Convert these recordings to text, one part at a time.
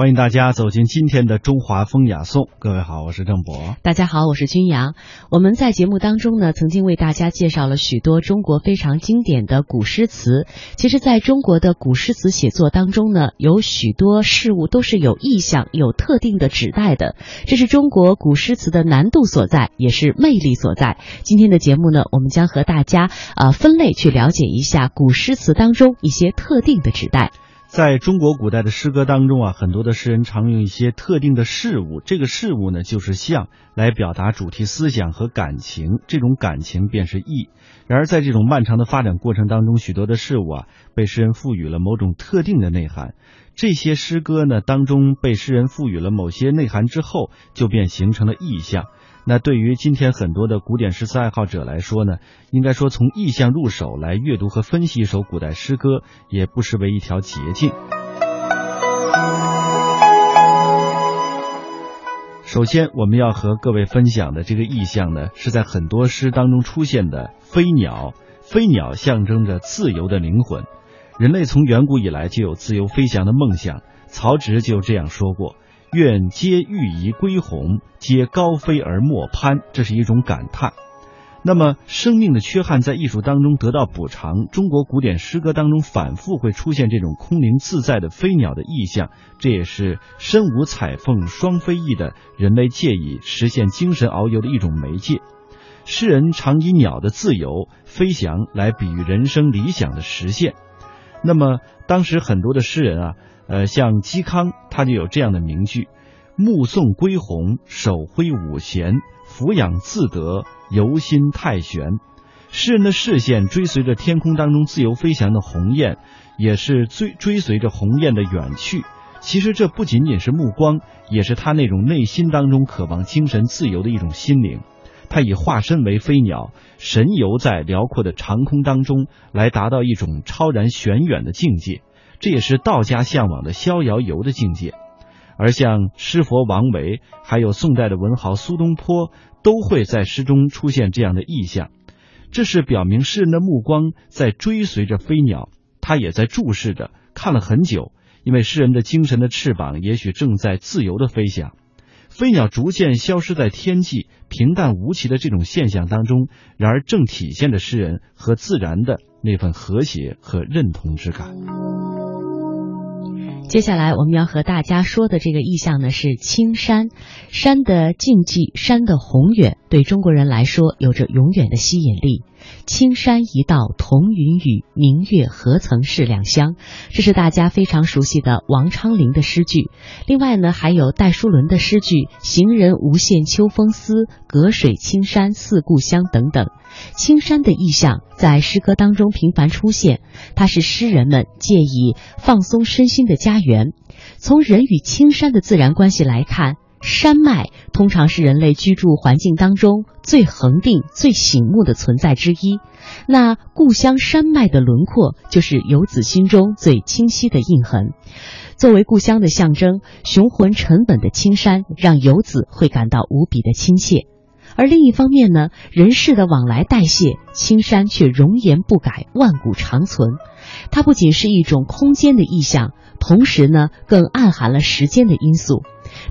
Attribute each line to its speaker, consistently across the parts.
Speaker 1: 欢迎大家走进今天的中华风雅颂。各位好，我是郑博。
Speaker 2: 大家好，我是君阳。我们在节目当中呢，曾经为大家介绍了许多中国非常经典的古诗词。其实，在中国的古诗词写作当中呢，有许多事物都是有意象、有特定的指代的。这是中国古诗词的难度所在，也是魅力所在。今天的节目呢，我们将和大家啊分类去了解一下古诗词当中一些特定的指代。
Speaker 1: 在中国古代的诗歌当中啊，很多的诗人常用一些特定的事物，这个事物呢就是象，来表达主题思想和感情，这种感情便是意。然而在这种漫长的发展过程当中，许多的事物啊被诗人赋予了某种特定的内涵，这些诗歌呢当中被诗人赋予了某些内涵之后，就便形成了意象。那对于今天很多的古典诗词爱好者来说呢，应该说从意象入手来阅读和分析一首古代诗歌，也不失为一条捷径。首先，我们要和各位分享的这个意象呢，是在很多诗当中出现的飞鸟。飞鸟象征着自由的灵魂，人类从远古以来就有自由飞翔的梦想。曹植就这样说过。愿皆欲移归鸿，皆高飞而莫攀。这是一种感叹。那么，生命的缺憾在艺术当中得到补偿。中国古典诗歌当中反复会出现这种空灵自在的飞鸟的意象，这也是身无彩凤双飞翼的人类借以实现精神遨游的一种媒介。诗人常以鸟的自由飞翔来比喻人生理想的实现。那么，当时很多的诗人啊。呃，像嵇康，他就有这样的名句：“目送归鸿，手挥五弦，俯仰自得，游心太玄。”诗人的视线追随着天空当中自由飞翔的鸿雁，也是追追随着鸿雁的远去。其实这不仅仅是目光，也是他那种内心当中渴望精神自由的一种心灵。他以化身为飞鸟，神游在辽阔的长空当中，来达到一种超然玄远的境界。这也是道家向往的逍遥游的境界，而像诗佛王维，还有宋代的文豪苏东坡，都会在诗中出现这样的意象。这是表明诗人的目光在追随着飞鸟，他也在注视着，看了很久。因为诗人的精神的翅膀也许正在自由的飞翔，飞鸟逐渐消失在天际，平淡无奇的这种现象当中，然而正体现着诗人和自然的那份和谐和认同之感。
Speaker 2: 接下来我们要和大家说的这个意象呢是青山，山的静寂，山的宏远，对中国人来说有着永远的吸引力。青山一道同云雨，明月何曾是两乡。这是大家非常熟悉的王昌龄的诗句。另外呢，还有戴叔伦的诗句“行人无限秋风思，隔水青山似故乡”等等。青山的意象在诗歌当中频繁出现，它是诗人们借以放松身心的家园。从人与青山的自然关系来看。山脉通常是人类居住环境当中最恒定、最醒目的存在之一。那故乡山脉的轮廓，就是游子心中最清晰的印痕。作为故乡的象征，雄浑沉稳的青山让游子会感到无比的亲切。而另一方面呢，人世的往来代谢，青山却容颜不改，万古长存。它不仅是一种空间的意象，同时呢，更暗含了时间的因素。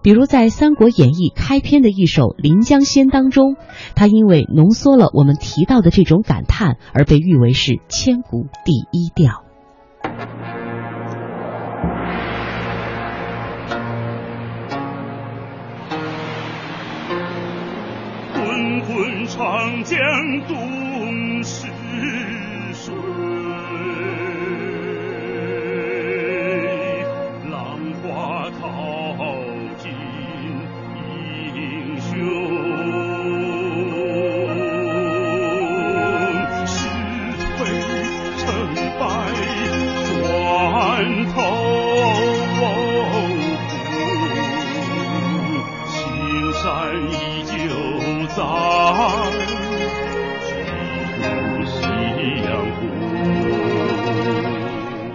Speaker 2: 比如在《三国演义》开篇的一首《临江仙》当中，它因为浓缩了我们提到的这种感叹，而被誉为是千古第一调。
Speaker 3: 滚滚长江东逝水。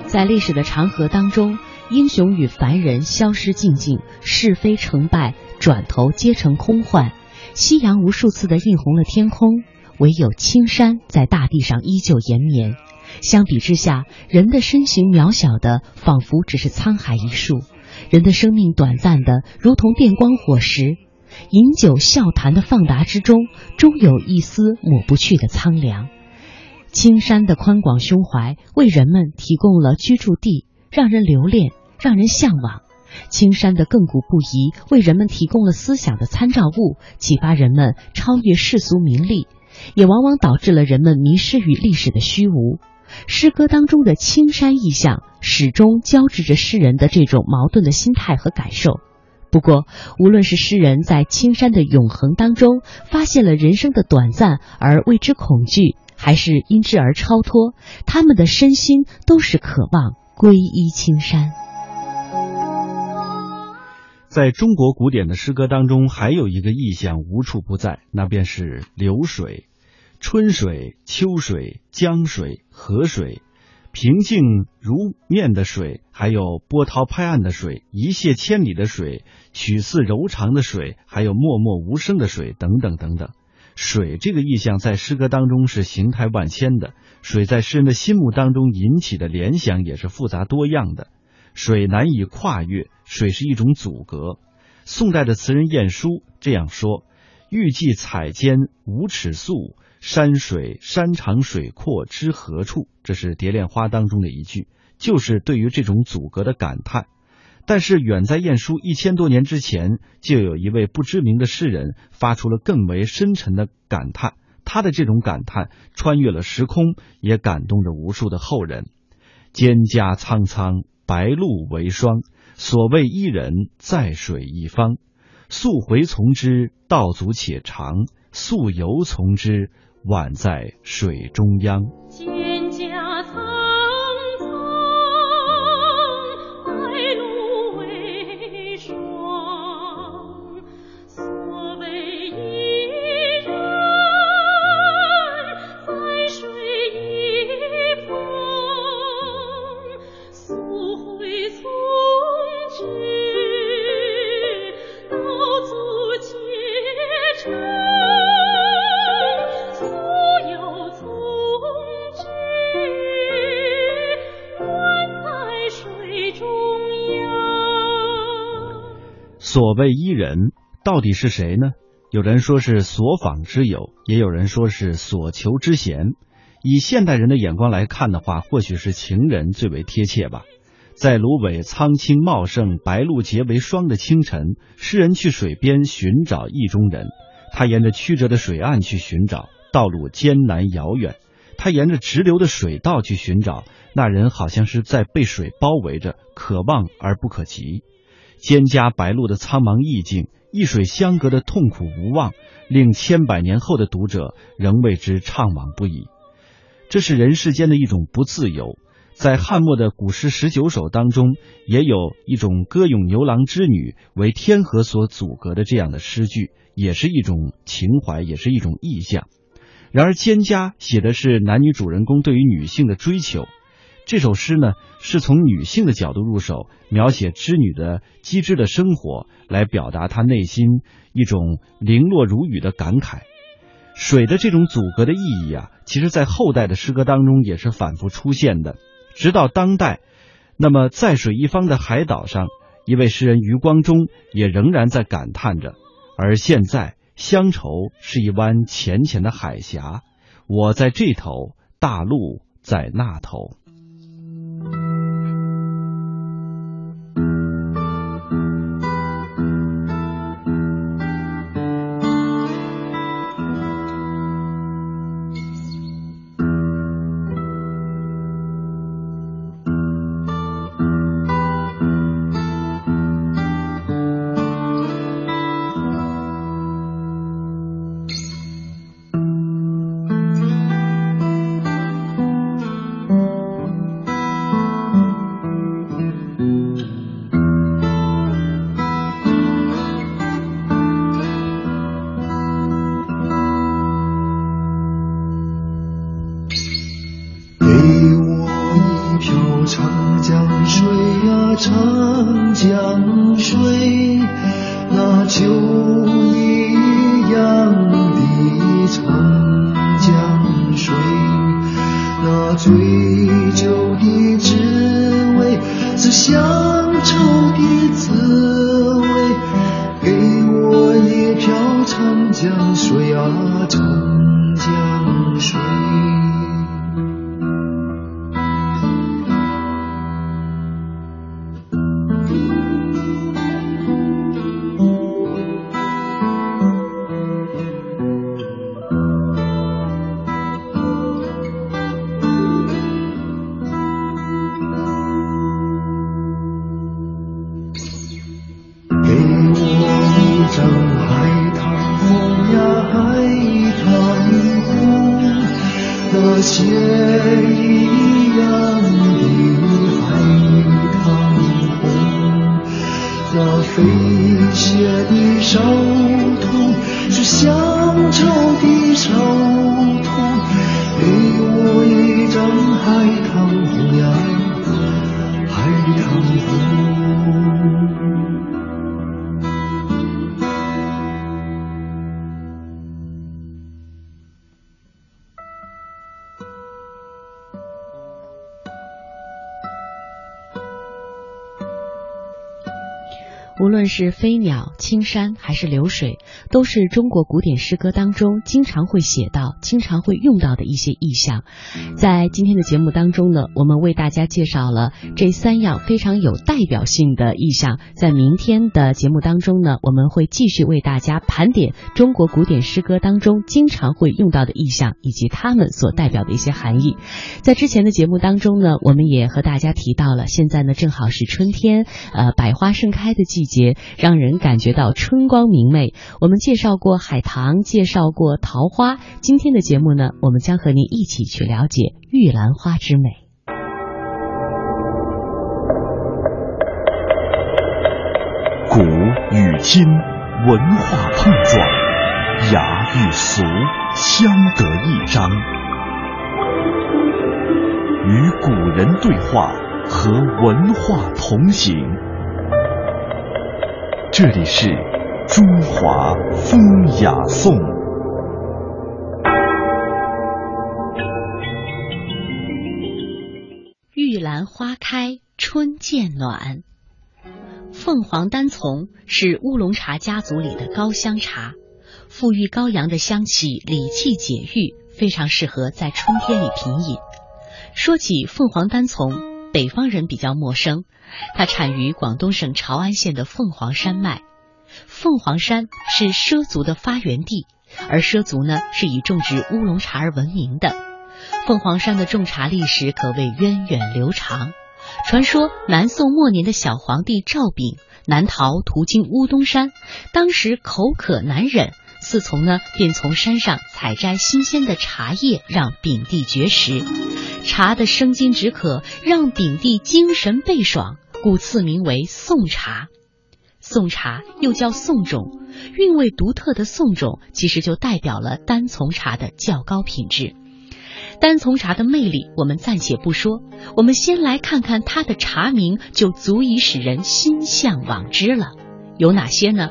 Speaker 2: 在历史的长河当中，英雄与凡人消失尽尽，是非成败转头皆成空幻。夕阳无数次的映红了天空，唯有青山在大地上依旧延绵。相比之下，人的身形渺小的，仿佛只是沧海一粟。人的生命短暂的如同电光火石，饮酒笑谈的放达之中，终有一丝抹不去的苍凉。青山的宽广胸怀为人们提供了居住地，让人留恋，让人向往；青山的亘古不移为人们提供了思想的参照物，启发人们超越世俗名利，也往往导致了人们迷失于历史的虚无。诗歌当中的青山意象，始终交织着诗人的这种矛盾的心态和感受。不过，无论是诗人在青山的永恒当中发现了人生的短暂而为之恐惧，还是因之而超脱，他们的身心都是渴望皈依青山。
Speaker 1: 在中国古典的诗歌当中，还有一个意象无处不在，那便是流水。春水、秋水、江水、河水，平静如面的水，还有波涛拍岸的水，一泻千里的水，曲似柔肠的水，还有默默无声的水，等等等等。水这个意象在诗歌当中是形态万千的，水在诗人的心目当中引起的联想也是复杂多样的。水难以跨越，水是一种阻隔。宋代的词人晏殊这样说：“欲济采笺无尺素。”山水山长水阔知何处？这是《蝶恋花》当中的一句，就是对于这种阻隔的感叹。但是远在晏殊一千多年之前，就有一位不知名的诗人发出了更为深沉的感叹。他的这种感叹穿越了时空，也感动着无数的后人。蒹葭苍苍，白露为霜。所谓伊人，在水一方。溯洄从之，道阻且长；溯游从之。宛在水中央。所谓伊人，到底是谁呢？有人说是所访之友，也有人说是所求之贤。以现代人的眼光来看的话，或许是情人最为贴切吧。在芦苇苍青茂盛、白露结为霜的清晨，诗人去水边寻找意中人。他沿着曲折的水岸去寻找，道路艰难遥远；他沿着直流的水道去寻找，那人好像是在被水包围着，可望而不可及。蒹葭白露的苍茫意境，一水相隔的痛苦无望，令千百年后的读者仍为之怅惘不已。这是人世间的一种不自由。在汉末的古诗十九首当中，也有一种歌咏牛郎织女为天河所阻隔的这样的诗句，也是一种情怀，也是一种意象。然而，蒹葭写的是男女主人公对于女性的追求。这首诗呢，是从女性的角度入手，描写织女的机智的生活，来表达她内心一种零落如雨的感慨。水的这种阻隔的意义啊，其实在后代的诗歌当中也是反复出现的，直到当代，那么在水一方的海岛上，一位诗人余光中也仍然在感叹着。而现在，乡愁是一湾浅浅的海峡，我在这头，大陆在那头。
Speaker 4: 长江水，那秋。血一样的海棠红，那飞血的伤痛，是乡愁的伤痛，给我一张海棠。
Speaker 2: 无论是飞鸟、青山还是流水，都是中国古典诗歌当中经常会写到、经常会用到的一些意象。在今天的节目当中呢，我们为大家介绍了这三样非常有代表性的意象。在明天的节目当中呢，我们会继续为大家盘点中国古典诗歌当中经常会用到的意象以及它们所代表的一些含义。在之前的节目当中呢，我们也和大家提到了，现在呢正好是春天，呃，百花盛开的季。节让人感觉到春光明媚。我们介绍过海棠，介绍过桃花。今天的节目呢，我们将和您一起去了解玉兰花之美。
Speaker 5: 古与今，文化碰撞，雅与俗相得益彰，与古人对话，和文化同行。这里是中华风雅颂。
Speaker 2: 玉兰花开春渐暖，凤凰单丛是乌龙茶家族里的高香茶，馥郁高扬的香气理气解郁，非常适合在春天里品饮。说起凤凰单丛，北方人比较陌生。它产于广东省潮安县的凤凰山脉，凤凰山是畲族的发源地，而畲族呢是以种植乌龙茶而闻名的。凤凰山的种茶历史可谓源远流长。传说南宋末年的小皇帝赵昺南逃途经乌东山，当时口渴难忍，侍从呢便从山上采摘新鲜的茶叶让昺帝绝食。茶的生津止渴，让昺帝精神倍爽。故赐名为宋茶，宋茶又叫宋种，韵味独特的宋种其实就代表了单丛茶的较高品质。单丛茶的魅力，我们暂且不说，我们先来看看它的茶名，就足以使人心向往之了。有哪些呢？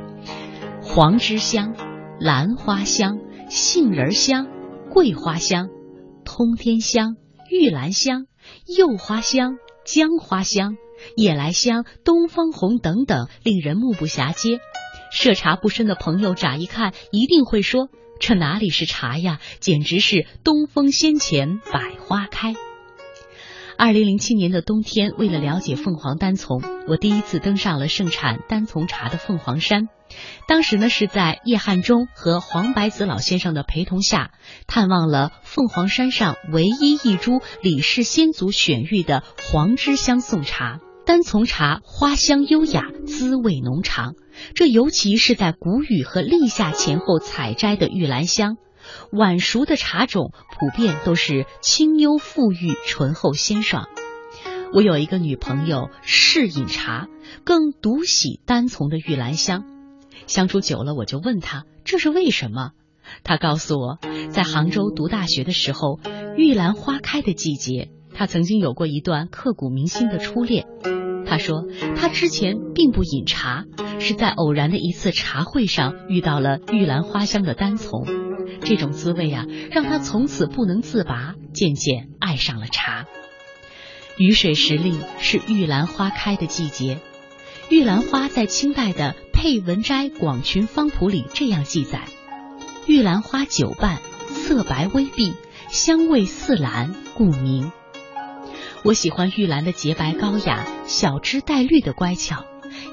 Speaker 2: 黄枝香、兰花香、杏仁香、桂花香、通天香、玉兰香、柚花香、姜花香。夜来香、东方红等等，令人目不暇接。涉茶不深的朋友乍一看，一定会说：“这哪里是茶呀，简直是东风先前，百花开。”二零零七年的冬天，为了了解凤凰单丛，我第一次登上了盛产单丛茶的凤凰山。当时呢，是在叶汉中和黄白子老先生的陪同下，探望了凤凰山上唯一一株李氏先祖选育的黄枝香宋茶。单丛茶花香优雅，滋味浓长。这尤其是在谷雨和立夏前后采摘的玉兰香，晚熟的茶种普遍都是清幽馥郁、醇厚鲜爽。我有一个女朋友嗜饮茶，更独喜单丛的玉兰香。相处久了，我就问她这是为什么。她告诉我，在杭州读大学的时候，玉兰花开的季节。她曾经有过一段刻骨铭心的初恋。她说，她之前并不饮茶，是在偶然的一次茶会上遇到了玉兰花香的单丛，这种滋味啊，让他从此不能自拔，渐渐爱上了茶。雨水时令是玉兰花开的季节，玉兰花在清代的《佩文斋广群方谱》里这样记载：玉兰花九瓣，色白微碧，香味似兰，故名。我喜欢玉兰的洁白高雅、小枝带绿的乖巧，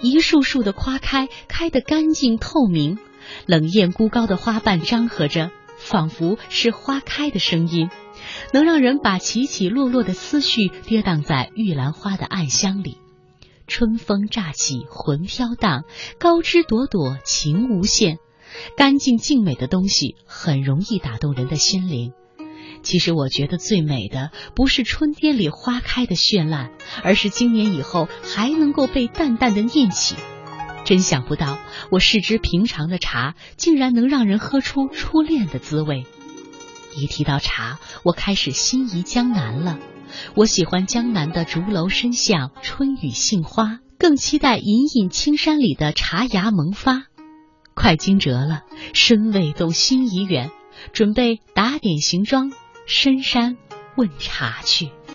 Speaker 2: 一束束的花开，开得干净透明，冷艳孤高的花瓣张合着，仿佛是花开的声音。能让人把起起落落的思绪跌宕在玉兰花的暗香里，春风乍起，魂飘荡，高枝朵朵情无限。干净静美的东西很容易打动人的心灵。其实我觉得最美的不是春天里花开的绚烂，而是经年以后还能够被淡淡的念起。真想不到，我视之平常的茶，竟然能让人喝出初恋的滋味。一提到茶，我开始心仪江南了。我喜欢江南的竹楼深巷、春雨杏花，更期待隐隐青山里的茶芽萌发。快惊蛰了，身未动，心已远，准备打点行装，深山问茶去。